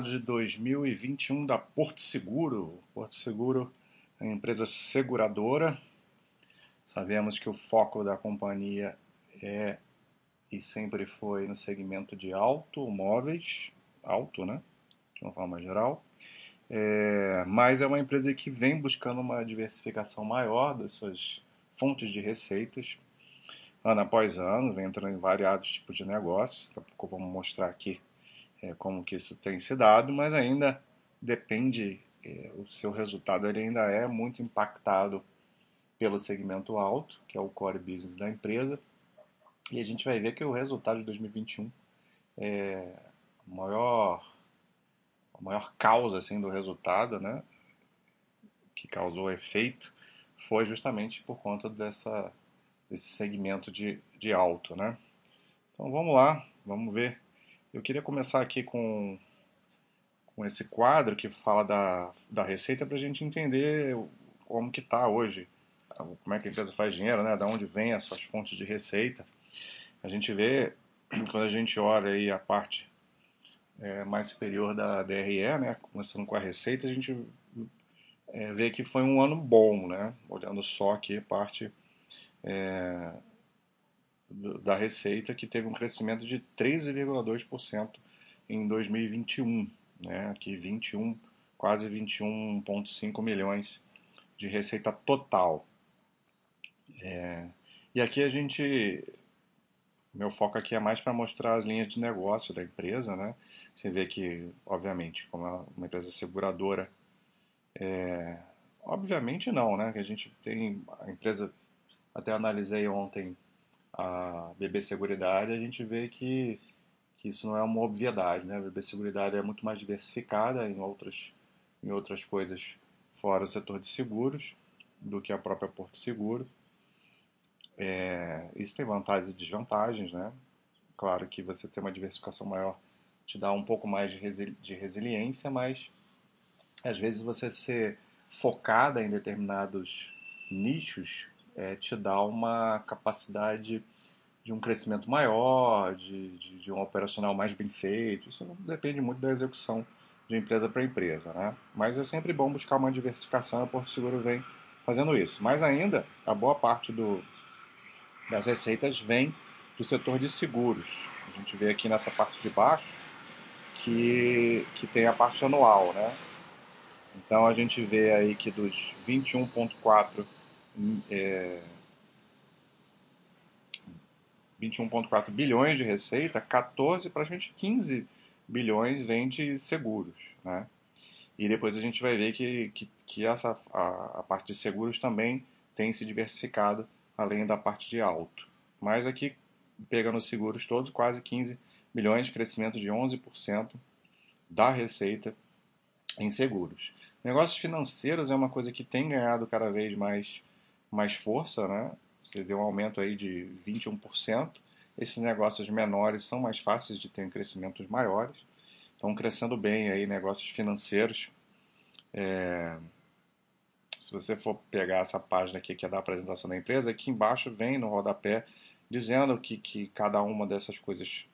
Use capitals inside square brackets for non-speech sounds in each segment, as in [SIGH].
de 2021 da Porto Seguro. Porto Seguro é uma empresa seguradora. Sabemos que o foco da companhia é e sempre foi no segmento de automóveis, auto, né? De uma forma geral. É, mas é uma empresa que vem buscando uma diversificação maior das suas fontes de receitas, ano após ano, vem entrando em variados tipos de negócios. Daqui a pouco vamos mostrar aqui é, como que isso tem se dado, mas ainda depende, é, o seu resultado ele ainda é muito impactado pelo segmento alto, que é o core business da empresa, e a gente vai ver que o resultado de 2021 é a maior, a maior causa assim, do resultado, né, que causou efeito, foi justamente por conta dessa, desse segmento de, de alto. Né? Então vamos lá, vamos ver eu queria começar aqui com, com esse quadro que fala da, da receita para a gente entender como que está hoje, como é que a empresa faz dinheiro, né? da onde vem as suas fontes de receita. A gente vê, [CLEARS THROAT] quando a gente olha aí a parte é, mais superior da DRE, né? começando com a receita, a gente é, vê que foi um ano bom, né? olhando só aqui a parte é, da receita, que teve um crescimento de 13,2% em 2021, né? Aqui 21, quase 21,5 milhões de receita total. É, e aqui a gente, meu foco aqui é mais para mostrar as linhas de negócio da empresa, né? Você vê que, obviamente, como é uma empresa seguradora, é, obviamente não, né? Que a gente tem a empresa, até analisei ontem a BB Seguridade, a gente vê que, que isso não é uma obviedade. Né? A BB Seguridade é muito mais diversificada em outras, em outras coisas fora o setor de seguros do que a própria Porto Seguro. É, isso tem vantagens e desvantagens, né? Claro que você ter uma diversificação maior te dá um pouco mais de, resili de resiliência, mas às vezes você ser focada em determinados nichos é, te dá uma capacidade de um crescimento maior, de, de, de, um operacional mais bem feito. Isso depende muito da execução de empresa para empresa, né? Mas é sempre bom buscar uma diversificação. A Porto Seguro vem fazendo isso. Mas ainda a boa parte do, das receitas vem do setor de seguros. A gente vê aqui nessa parte de baixo que, que tem a parte anual, né? Então a gente vê aí que dos 21,4 é, 21,4 bilhões de receita, 14, praticamente 15 bilhões vem de seguros. Né? E depois a gente vai ver que, que, que essa, a, a, parte de seguros também tem se diversificado, além da parte de alto. Mas aqui, pegando os seguros todos, quase 15 bilhões, crescimento de 11% da receita em seguros. Negócios financeiros é uma coisa que tem ganhado cada vez mais mais força, né? Você vê um aumento aí de 21%. Esses negócios menores são mais fáceis de ter crescimentos maiores. Estão crescendo bem aí negócios financeiros. É... Se você for pegar essa página aqui que é da apresentação da empresa, aqui embaixo vem no rodapé dizendo que, que cada uma dessas coisas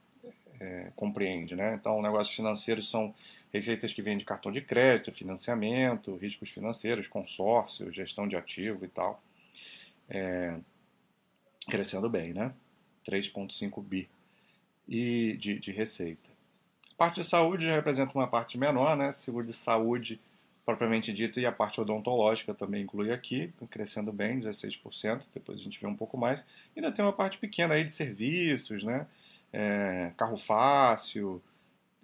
é, compreende. Né? Então, negócios financeiros são receitas que vêm de cartão de crédito, financiamento, riscos financeiros, consórcio, gestão de ativo e tal é, crescendo bem, né? 3,5 bi e de, de receita. A parte de saúde representa uma parte menor, né? Seguro de saúde propriamente dito e a parte odontológica também inclui aqui, crescendo bem, 16%, depois a gente vê um pouco mais. E ainda tem uma parte pequena aí de serviços, né? É, carro fácil,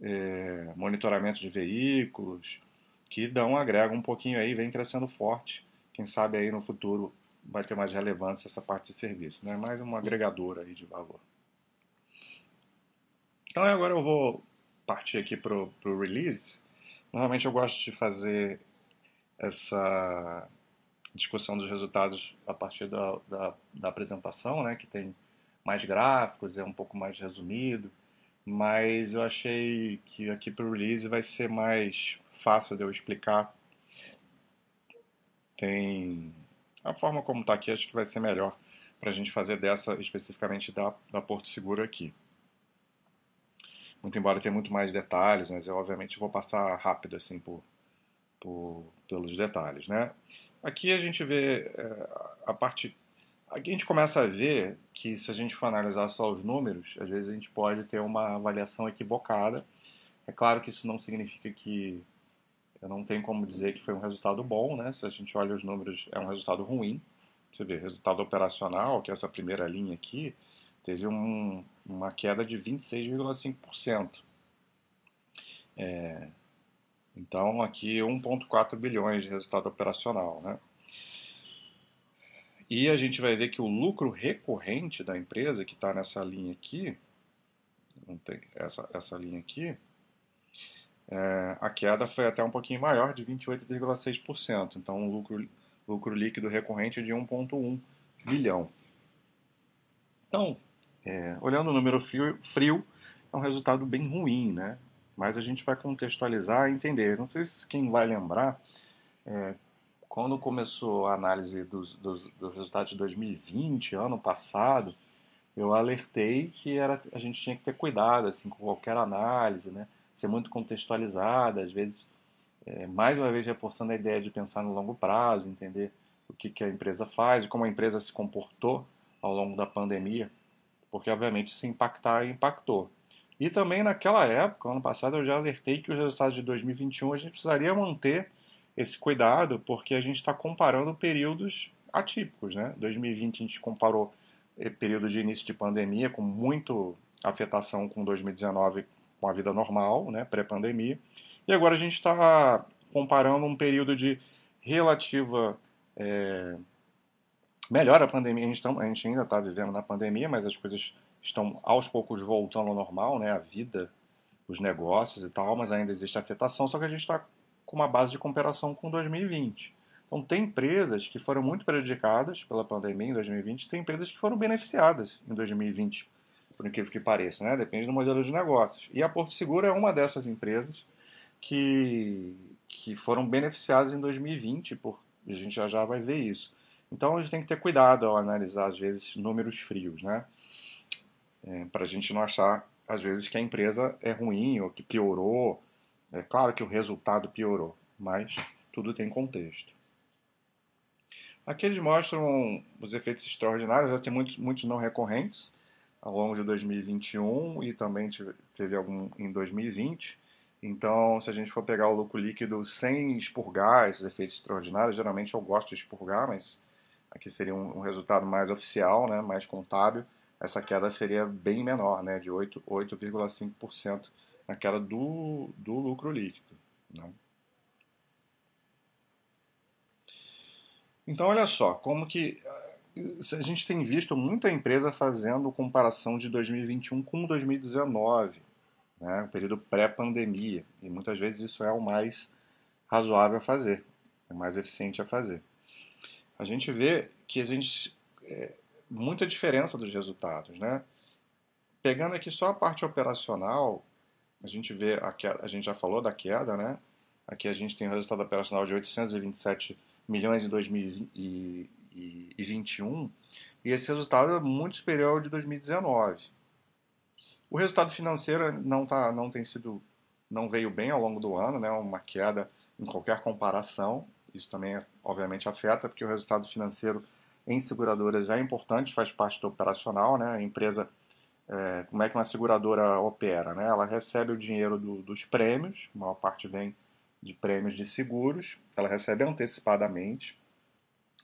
é, monitoramento de veículos, que dão, agregam um pouquinho aí, vem crescendo forte. Quem sabe aí no futuro vai ter mais relevância essa parte de serviço, né? mais uma agregadora aí de valor. Então agora eu vou partir aqui para o release. Normalmente eu gosto de fazer essa discussão dos resultados a partir da, da, da apresentação, né, que tem mais gráficos, é um pouco mais resumido, mas eu achei que aqui para o release vai ser mais fácil de eu explicar. Tem a forma como está aqui acho que vai ser melhor para a gente fazer dessa especificamente da, da Porto Seguro aqui. muito embora tenha muito mais detalhes, mas eu obviamente vou passar rápido assim por, por pelos detalhes, né? Aqui a gente vê é, a parte Aqui a gente começa a ver que se a gente for analisar só os números, às vezes a gente pode ter uma avaliação equivocada. É claro que isso não significa que eu não tenho como dizer que foi um resultado bom, né? Se a gente olha os números, é um resultado ruim. Você vê, resultado operacional, que é essa primeira linha aqui, teve um, uma queda de 26,5%. É, então, aqui 1,4 bilhões de resultado operacional, né? E a gente vai ver que o lucro recorrente da empresa, que está nessa linha aqui, essa, essa linha aqui, é, a queda foi até um pouquinho maior, de 28,6%. Então, o lucro, lucro líquido recorrente de 1,1 bilhão. Então, é, olhando o número frio, frio, é um resultado bem ruim, né? Mas a gente vai contextualizar e entender. Não sei se quem vai lembrar, é, quando começou a análise dos, dos, dos, resultados de 2020, ano passado, eu alertei que era, a gente tinha que ter cuidado assim, com qualquer análise, né? Ser muito contextualizada, às vezes, é, mais uma vez reforçando a ideia de pensar no longo prazo, entender o que, que a empresa faz e como a empresa se comportou ao longo da pandemia, porque obviamente se impactar, impactou. E também naquela época, ano passado, eu já alertei que os resultados de 2021 a gente precisaria manter esse cuidado, porque a gente está comparando períodos atípicos. Né? 2020 a gente comparou eh, período de início de pandemia com muito afetação com 2019 com a vida normal, né, pré-pandemia. E agora a gente está comparando um período de relativa é, melhora a pandemia. A gente, a gente ainda está vivendo na pandemia, mas as coisas estão aos poucos voltando ao normal, né, a vida, os negócios e tal, mas ainda existe afetação. Só que a gente está com uma base de comparação com 2020. Então, tem empresas que foram muito prejudicadas pela pandemia em 2020, tem empresas que foram beneficiadas em 2020, por incrível que pareça, né? Depende do modelo de negócios. E a Porto Seguro é uma dessas empresas que, que foram beneficiadas em 2020, por, a gente já já vai ver isso. Então, a gente tem que ter cuidado ao analisar, às vezes, números frios, né? É, Para a gente não achar, às vezes, que a empresa é ruim ou que piorou é claro que o resultado piorou, mas tudo tem contexto. Aqui eles mostram os efeitos extraordinários, já tem muitos, muitos não recorrentes ao longo de 2021 e também teve algum em 2020. Então, se a gente for pegar o lucro líquido sem expurgar esses efeitos extraordinários, geralmente eu gosto de expurgar, mas aqui seria um, resultado mais oficial, né, mais contábil, essa queda seria bem menor, né, de 8,5% naquela do, do lucro líquido. Né? Então, olha só, como que a gente tem visto muita empresa fazendo comparação de 2021 com 2019, né, um período pré-pandemia, e muitas vezes isso é o mais razoável a fazer, é mais eficiente a fazer. A gente vê que a gente é, muita diferença dos resultados, né? Pegando aqui só a parte operacional, a gente vê a queda, a gente já falou da queda, né? Aqui a gente tem o resultado operacional de 827 milhões em 2021 e esse resultado é muito superior ao de 2019. O resultado financeiro não tá, não tem sido, não veio bem ao longo do ano, né? Uma queda em qualquer comparação. Isso também, obviamente, afeta porque o resultado financeiro em seguradoras é importante, faz parte do operacional, né? A empresa é, como é que uma seguradora opera. Né? Ela recebe o dinheiro do, dos prêmios, a maior parte vem de prêmios de seguros, ela recebe antecipadamente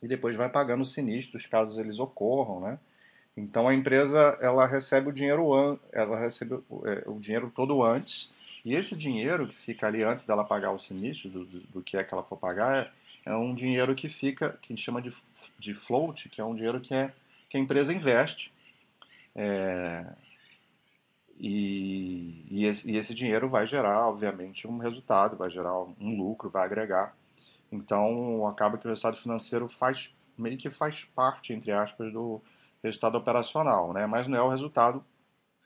e depois vai pagando os sinistros caso eles ocorram. Né? Então a empresa ela recebe o dinheiro ela recebe é, o dinheiro todo antes e esse dinheiro que fica ali antes dela pagar o sinistro do, do, que é que ela for pagar é, é um dinheiro que fica que a gente chama de, de float que é um dinheiro que é que a empresa investe é, e, e, esse, e, esse, dinheiro vai gerar, obviamente, um resultado, vai gerar um lucro, vai agregar. Então, acaba que o resultado financeiro faz meio que faz parte, entre aspas, do resultado operacional, né? mas não é o resultado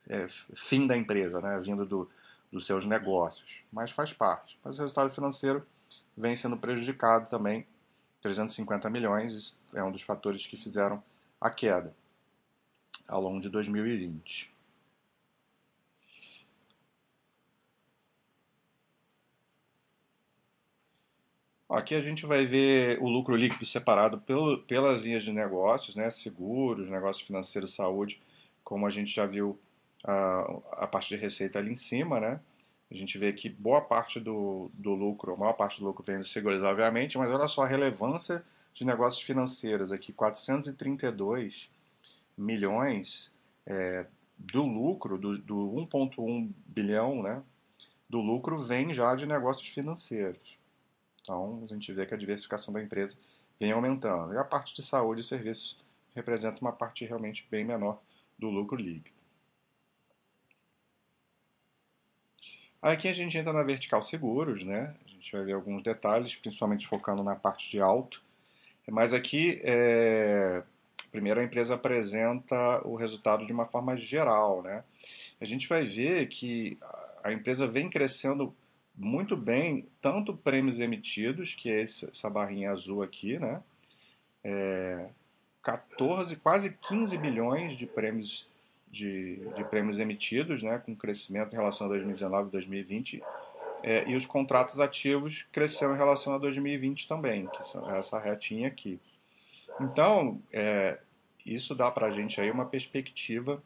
é, fim da empresa, né? vindo do, dos seus negócios, mas faz parte. Mas o resultado financeiro vem sendo prejudicado também, 350 milhões, é um dos fatores que fizeram a queda ao longo de 2020. Aqui a gente vai ver o lucro líquido separado pelo, pelas linhas de negócios, né? seguros, negócios financeiros, saúde, como a gente já viu a, a parte de receita ali em cima, né? A gente vê que boa parte do, do lucro, a maior parte do lucro vem dos seguros, obviamente, mas olha só a relevância de negócios financeiros aqui, 432 milhões é, do lucro, do, do 1,1 bilhão, né? Do lucro vem já de negócios financeiros. Então, a gente vê que a diversificação da empresa vem aumentando. E a parte de saúde e serviços representa uma parte realmente bem menor do lucro líquido. Aqui a gente entra na vertical seguros, né? A gente vai ver alguns detalhes, principalmente focando na parte de alto. Mas aqui, é... primeiro a empresa apresenta o resultado de uma forma geral, né? A gente vai ver que a empresa vem crescendo muito bem, tanto prêmios emitidos, que é essa barrinha azul aqui, né? É, 14, quase 15 bilhões de prêmios de, de, prêmios emitidos, né, com crescimento em relação a 2019 e 2020, é, e os contratos ativos cresceram em relação a 2020 também, que são essa retinha aqui. Então, é, isso dá para a gente aí uma perspectiva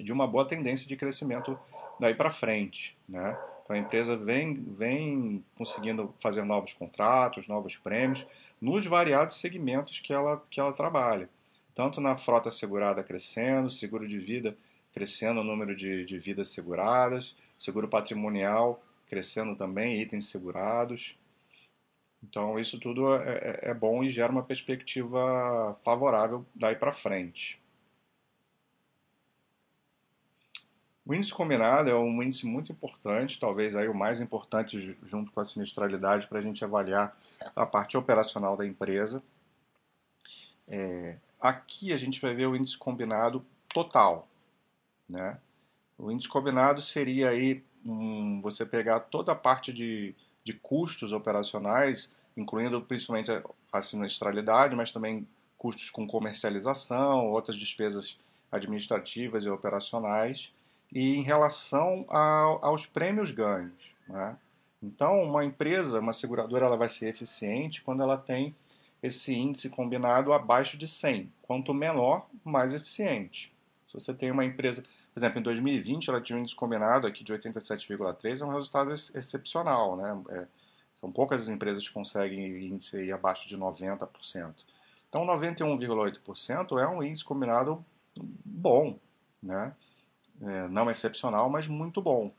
de uma boa tendência de crescimento daí para frente, né? Então a empresa vem, vem conseguindo fazer novos contratos, novos prêmios, nos variados segmentos que ela, que ela trabalha. Tanto na frota segurada crescendo, seguro de vida crescendo o número de, de vidas seguradas, seguro patrimonial crescendo também, itens segurados. Então isso tudo é, é, é bom e gera uma perspectiva favorável daí para frente. O índice combinado é um índice muito importante, talvez aí o mais importante junto com a sinistralidade para a gente avaliar a parte operacional da empresa. É, aqui a gente vai ver o índice combinado total. Né? O índice combinado seria aí um, você pegar toda a parte de, de custos operacionais, incluindo principalmente a sinistralidade, mas também custos com comercialização, outras despesas administrativas e operacionais, e em relação aos prêmios ganhos. Né? Então, uma empresa, uma seguradora, ela vai ser eficiente quando ela tem esse índice combinado abaixo de 100. Quanto menor, mais eficiente. Se você tem uma empresa, por exemplo, em 2020 ela tinha um índice combinado aqui de 87,3, é um resultado ex excepcional. Né? É, são poucas as empresas que conseguem índice abaixo de 90%. Então, 91,8% é um índice combinado bom. Né? É, não excepcional, mas muito bom.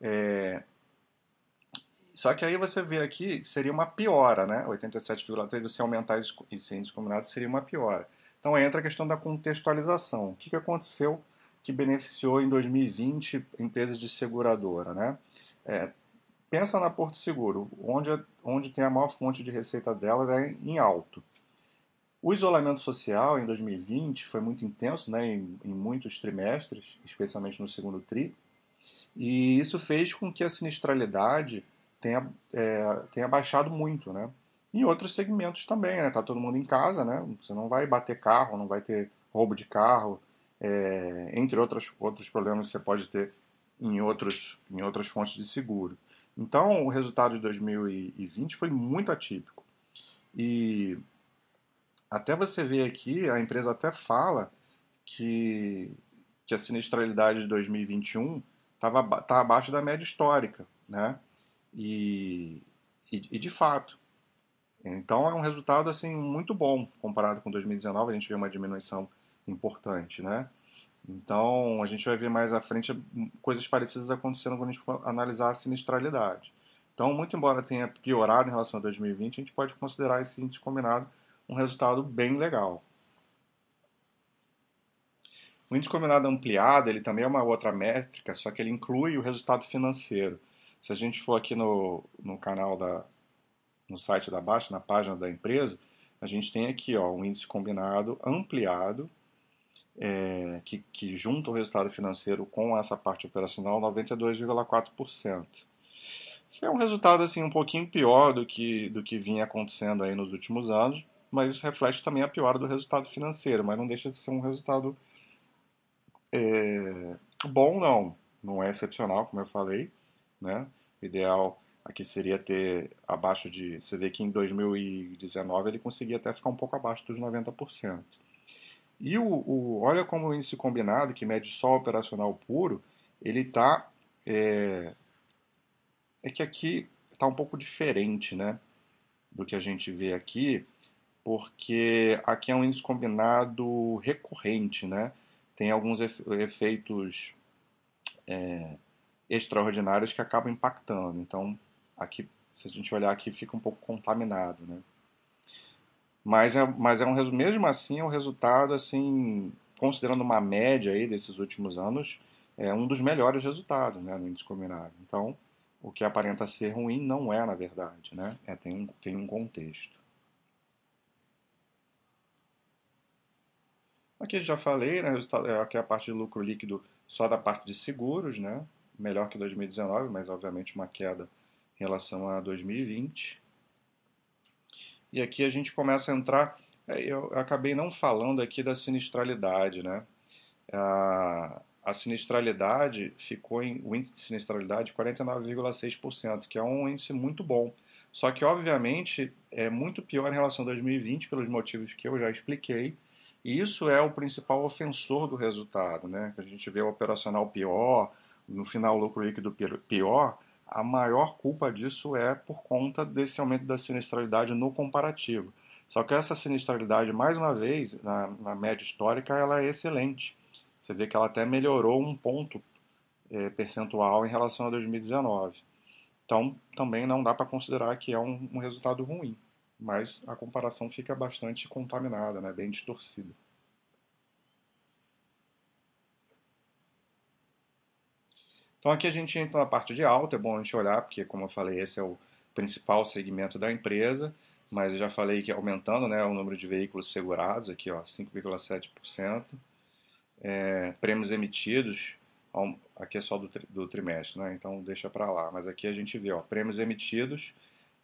É, só que aí você vê aqui que seria uma piora, né? 87,3, você aumentar esse índice combinado seria uma piora. Então entra a questão da contextualização. O que, que aconteceu que beneficiou em 2020 empresas de seguradora, né? É, pensa na Porto Seguro, onde, onde tem a maior fonte de receita dela é em alto. O isolamento social em 2020 foi muito intenso, né, em, em muitos trimestres, especialmente no segundo tri, e isso fez com que a sinistralidade tenha, é, tenha baixado muito, né? Em outros segmentos também, né? Tá todo mundo em casa, né? Você não vai bater carro, não vai ter roubo de carro, é, entre outros, outros problemas que você pode ter em, outros, em outras fontes de seguro. Então, o resultado de 2020 foi muito atípico. E até você ver aqui, a empresa até fala que, que a sinistralidade de 2021 estava tá abaixo da média histórica, né? E, e, e, de fato. Então é um resultado assim muito bom comparado com 2019, a gente vê uma diminuição importante, né? Então a gente vai ver mais à frente coisas parecidas acontecendo quando a gente for analisar a sinistralidade. Então, muito embora tenha piorado em relação a 2020, a gente pode considerar esse índice combinado um resultado bem legal. O índice combinado ampliado, ele também é uma outra métrica, só que ele inclui o resultado financeiro. Se a gente for aqui no, no canal da no site da Baixa, na página da empresa, a gente tem aqui ó, um índice combinado ampliado, é, que, que junta o resultado financeiro com essa parte operacional 92,4%. Que é um resultado assim um pouquinho pior do que, do que vinha acontecendo aí nos últimos anos, mas isso reflete também a piora do resultado financeiro, mas não deixa de ser um resultado é, bom, não. Não é excepcional, como eu falei. Né? O ideal Aqui seria ter abaixo de. Você vê que em 2019 ele conseguia até ficar um pouco abaixo dos 90%. E o, o olha como o índice combinado, que mede só operacional puro, ele está. É, é que aqui está um pouco diferente né, do que a gente vê aqui, porque aqui é um índice combinado recorrente, né? Tem alguns efeitos é, extraordinários que acabam impactando. Então, aqui, se a gente olhar aqui, fica um pouco contaminado, né? Mas é, mas é um mesmo assim é um resultado assim, considerando uma média aí desses últimos anos, é um dos melhores resultados, né, no índice combinado. Então, o que aparenta ser ruim não é na verdade, né? É, tem, um, tem um contexto. Aqui já falei, né? Aqui é a parte de lucro líquido só da parte de seguros, né? Melhor que 2019, mas obviamente uma queda em relação a 2020. E aqui a gente começa a entrar. É, eu acabei não falando aqui da sinistralidade, né? A, a sinistralidade ficou em o índice de sinistralidade 49,6%, que é um índice muito bom. Só que obviamente é muito pior em relação a 2020 pelos motivos que eu já expliquei. E isso é o principal ofensor do resultado, né? A gente vê o operacional pior, no final o lucro líquido pior, a maior culpa disso é por conta desse aumento da sinistralidade no comparativo. Só que essa sinistralidade, mais uma vez, na, na média histórica, ela é excelente. Você vê que ela até melhorou um ponto é, percentual em relação a 2019. Então, também não dá para considerar que é um, um, resultado ruim, mas a comparação fica bastante contaminada, né, bem distorcida. Então aqui a gente entra na parte de alta, é bom a gente olhar, porque como eu falei, esse é o principal segmento da empresa, mas eu já falei que aumentando né, o número de veículos segurados, aqui ó, 5,7%, é, prêmios emitidos, aqui é só do, do trimestre, né, então deixa para lá, mas aqui a gente vê ó, prêmios emitidos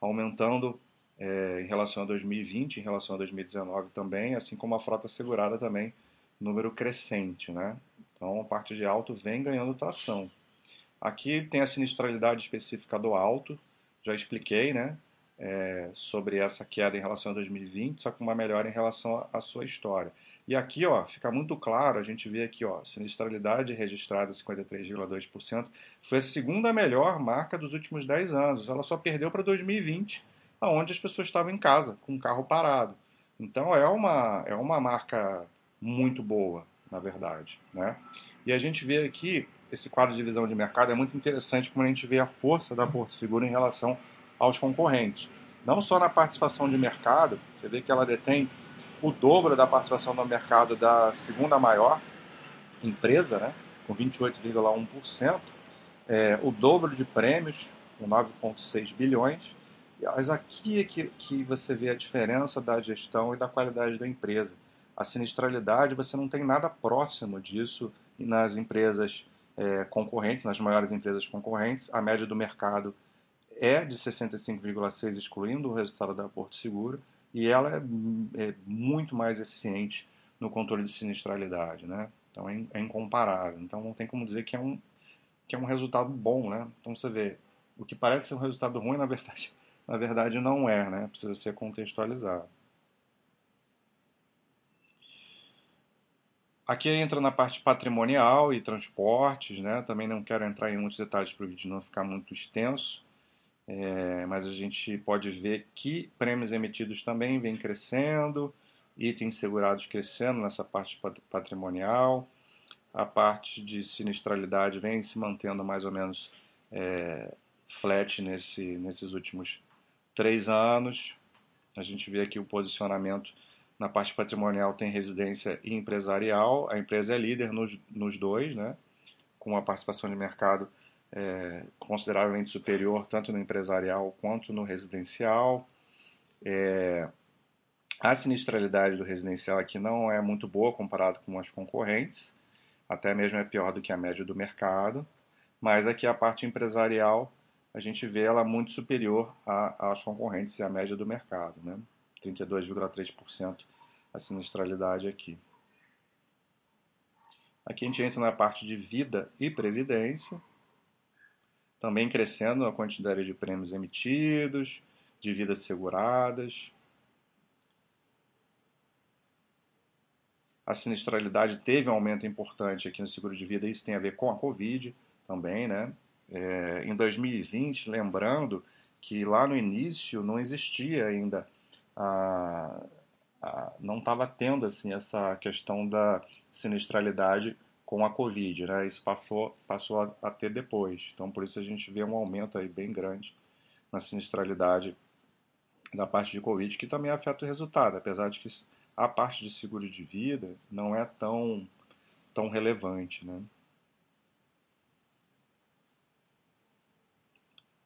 aumentando é, em relação a 2020, em relação a 2019 também, assim como a frota segurada também, número crescente, né? Então a parte de alto vem ganhando tração. Aqui tem a sinistralidade específica do alto, já expliquei, né? É, sobre essa queda em relação a 2020, só com uma melhora em relação à sua história. E aqui, ó, fica muito claro, a gente vê aqui, ó, sinistralidade registrada 53,2%, foi a segunda melhor marca dos últimos 10 anos. Ela só perdeu para 2020, onde as pessoas estavam em casa, com o carro parado. Então é uma, é uma marca muito boa, na verdade, né? E a gente vê aqui esse quadro de visão de mercado é muito interessante como a gente vê a força da Porto Seguro em relação aos concorrentes. Não só na participação de mercado, você vê que ela detém o dobro da participação no mercado da segunda maior empresa, né, com 28,1%, é, o dobro de prêmios, com 9,6 bilhões. Mas aqui é que, que você vê a diferença da gestão e da qualidade da empresa. A sinistralidade, você não tem nada próximo disso nas empresas é, concorrentes, nas maiores empresas concorrentes. A média do mercado é de 65,6, excluindo o resultado da Porto Seguro, e ela é, é, muito mais eficiente no controle de sinistralidade, né? Então é, é, incomparável. Então não tem como dizer que é um que é um resultado bom, né? Então você vê o que parece ser um resultado ruim, na verdade, na verdade não é, né? Precisa ser contextualizado. Aqui entra na parte patrimonial e transportes, né? Também não quero entrar em muitos detalhes para o vídeo não ficar muito extenso, é, mas a gente pode ver que prêmios emitidos também vem crescendo, itens segurados crescendo nessa parte patrimonial, a parte de sinistralidade vem se mantendo mais ou menos é, flat nesse, nesses últimos três anos. A gente vê aqui o posicionamento na parte patrimonial tem residência e empresarial. A empresa é líder nos, nos dois, né? com uma participação de mercado é, consideravelmente superior tanto no empresarial quanto no residencial. É, a sinistralidade do residencial aqui não é muito boa comparado com as concorrentes, até mesmo é pior do que a média do mercado, mas aqui a parte empresarial a gente vê ela muito superior às concorrentes e à média do mercado. Né? 32,3% a sinistralidade aqui. Aqui a gente entra na parte de vida e previdência. também crescendo a quantidade de prêmios emitidos, de vidas seguradas. A sinistralidade teve um aumento importante aqui no seguro de vida, isso tem a ver com a Covid também, né? É, em 2020, lembrando que lá no início não existia ainda a, a não estava tendo assim essa questão da sinistralidade com a Covid, né? Isso passou, passou a, a, ter depois. Então, por isso a gente vê um aumento aí bem grande na sinistralidade da parte de Covid, que também afeta o resultado, apesar de que a parte de seguro de vida não é tão, tão relevante, né?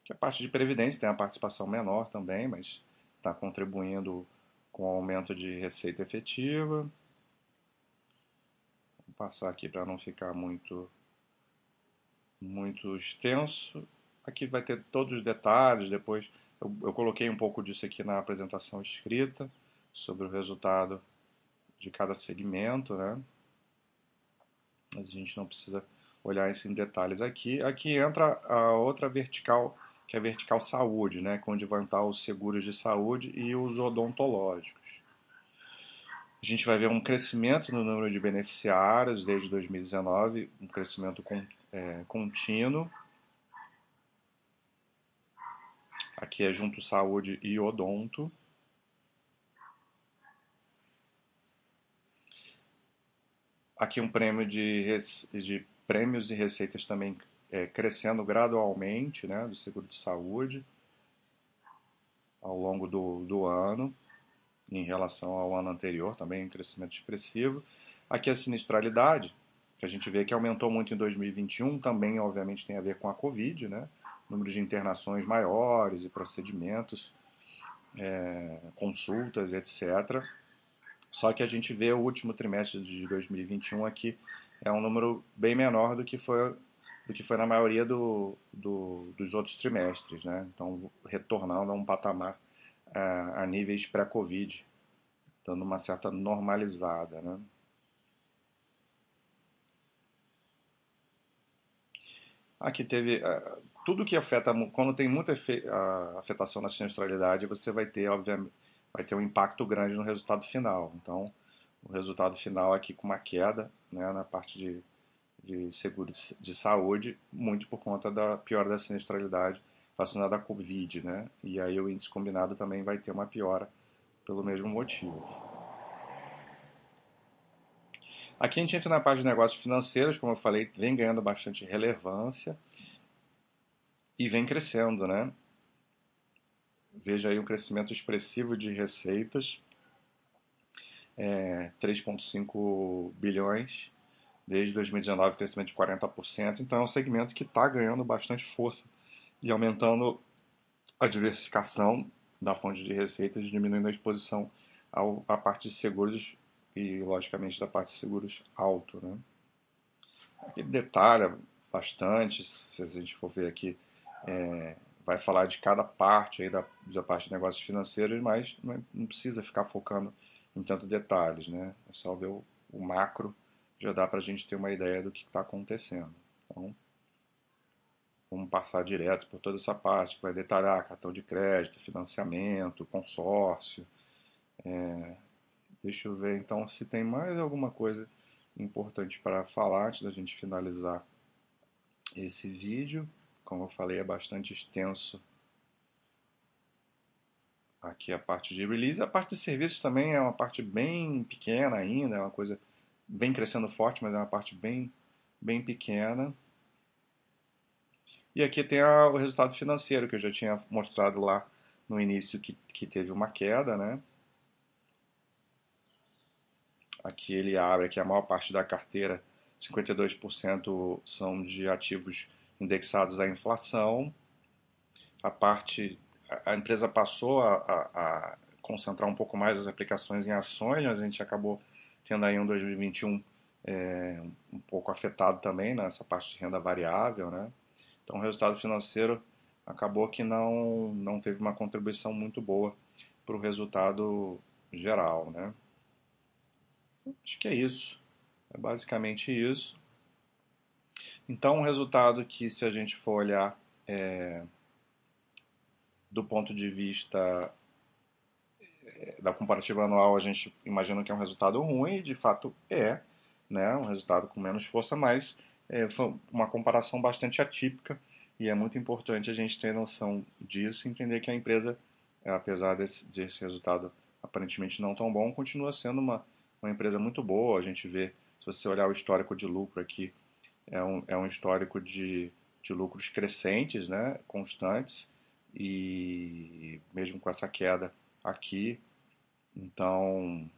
Que a parte de previdência tem a participação menor também, mas está contribuindo com o aumento de receita efetiva passar aqui para não ficar muito, muito extenso. Aqui vai ter todos os detalhes, depois eu, eu coloquei um pouco disso aqui na apresentação escrita, sobre o resultado de cada segmento, né? Mas a gente não precisa olhar isso em detalhes aqui. Aqui entra a outra vertical, que é a vertical saúde, né? Onde vão estar os seguros de saúde e os odontológicos. A gente vai ver um crescimento no número de beneficiários desde 2019, um crescimento é, contínuo. Aqui é junto saúde e odonto. Aqui um prêmio de, de prêmios e receitas também é, crescendo gradualmente, né, do seguro de saúde ao longo do, do ano em relação ao ano anterior, também um crescimento expressivo. Aqui a sinistralidade, que a gente vê que aumentou muito em 2021, também obviamente tem a ver com a Covid, né? Número de internações maiores e procedimentos, é, consultas, etc. Só que a gente vê o último trimestre de 2021 aqui é um número bem menor do que foi do que foi na maioria do, do, dos outros trimestres, né? Então retornando a um patamar a, a níveis pré-Covid, dando uma certa normalizada. Né? Aqui teve uh, tudo que afeta, quando tem muita afetação na sinistralidade, você vai ter, obviamente, vai ter um impacto grande no resultado final. Então, o resultado final aqui com uma queda né, na parte de, de seguro de, de saúde, muito por conta da piora da sinistralidade vacinada a Covid, né? E aí o índice combinado também vai ter uma piora pelo mesmo motivo. Aqui a gente entra na parte de negócios financeiros, como eu falei, vem ganhando bastante relevância e vem crescendo, né? Veja aí um crescimento expressivo de receitas, é, 3,5 bilhões, desde 2019, crescimento de 40%. Então é um segmento que está ganhando bastante força e aumentando a diversificação da fonte de receitas, diminuindo a exposição ao, à parte de seguros e, logicamente, da parte de seguros alto. Né? Ele detalha bastante, se a gente for ver aqui, é, vai falar de cada parte aí da, da parte de negócios financeiros, mas não, não precisa ficar focando em tantos detalhes, né? É só ver o, o macro, já dá para a gente ter uma ideia do que está acontecendo. Então, Vamos passar direto por toda essa parte, que vai detalhar cartão de crédito, financiamento, consórcio. É, deixa eu ver então se tem mais alguma coisa importante para falar antes da gente finalizar esse vídeo. Como eu falei, é bastante extenso aqui a parte de release. A parte de serviços também é uma parte bem pequena ainda, é uma coisa bem crescendo forte, mas é uma parte bem, bem pequena. E aqui tem a, o resultado financeiro, que eu já tinha mostrado lá no início, que, que teve uma queda, né? Aqui ele abre que a maior parte da carteira, 52% são de ativos indexados à inflação. A parte, a empresa passou a, a, a concentrar um pouco mais as aplicações em ações, mas a gente acabou tendo aí um 2021 é, um pouco afetado também nessa parte de renda variável, né? Então, o resultado financeiro acabou que não, não teve uma contribuição muito boa para o resultado geral, né? Acho que é isso. É basicamente isso. Então, um resultado que, se a gente for olhar é, do ponto de vista da comparativa anual, a gente imagina que é um resultado ruim, e de fato é, né, um resultado com menos força, mas é, foi uma comparação bastante atípica e é muito importante a gente ter noção disso e entender que a empresa, apesar desse, desse resultado aparentemente não tão bom, continua sendo uma, uma empresa muito boa. A gente vê, se você olhar o histórico de lucro aqui, é um, é um histórico de, de lucros crescentes, né, constantes, e mesmo com essa queda aqui, então,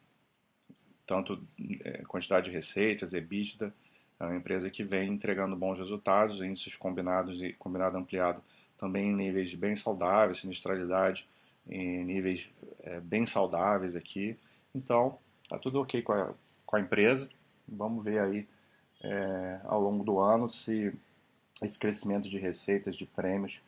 tanto é, quantidade de receitas, EBITDA, é uma empresa que vem entregando bons resultados, índices combinados e combinado ampliado também em níveis bem saudáveis, sinistralidade em níveis é, bem saudáveis aqui. Então, tá tudo ok com a, com a empresa. Vamos ver aí é, ao longo do ano se esse crescimento de receitas, de prêmios,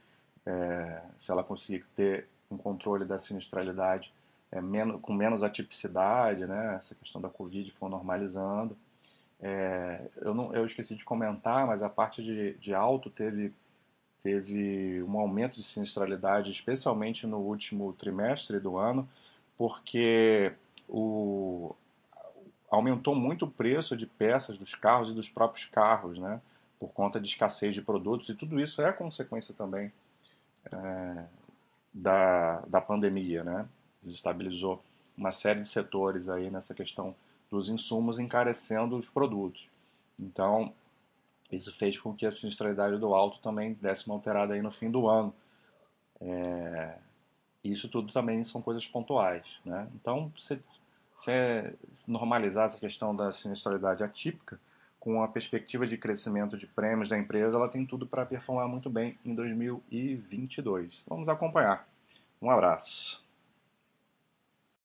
é, se ela conseguir ter um controle da sinistralidade é, menos, com menos atipicidade, né? essa questão da Covid for normalizando. É, eu, não, eu esqueci de comentar, mas a parte de, de alto teve, teve um aumento de sinistralidade, especialmente no último trimestre do ano, porque o, aumentou muito o preço de peças dos carros e dos próprios carros, né? por conta de escassez de produtos, e tudo isso é consequência também é, da, da pandemia. Né? Desestabilizou uma série de setores aí nessa questão dos insumos encarecendo os produtos. Então, isso fez com que a sinistralidade do alto também desse uma alterada aí no fim do ano. É, isso tudo também são coisas pontuais. Né? Então, se, se normalizar essa questão da sinistralidade atípica, com a perspectiva de crescimento de prêmios da empresa, ela tem tudo para performar muito bem em 2022. Vamos acompanhar. Um abraço.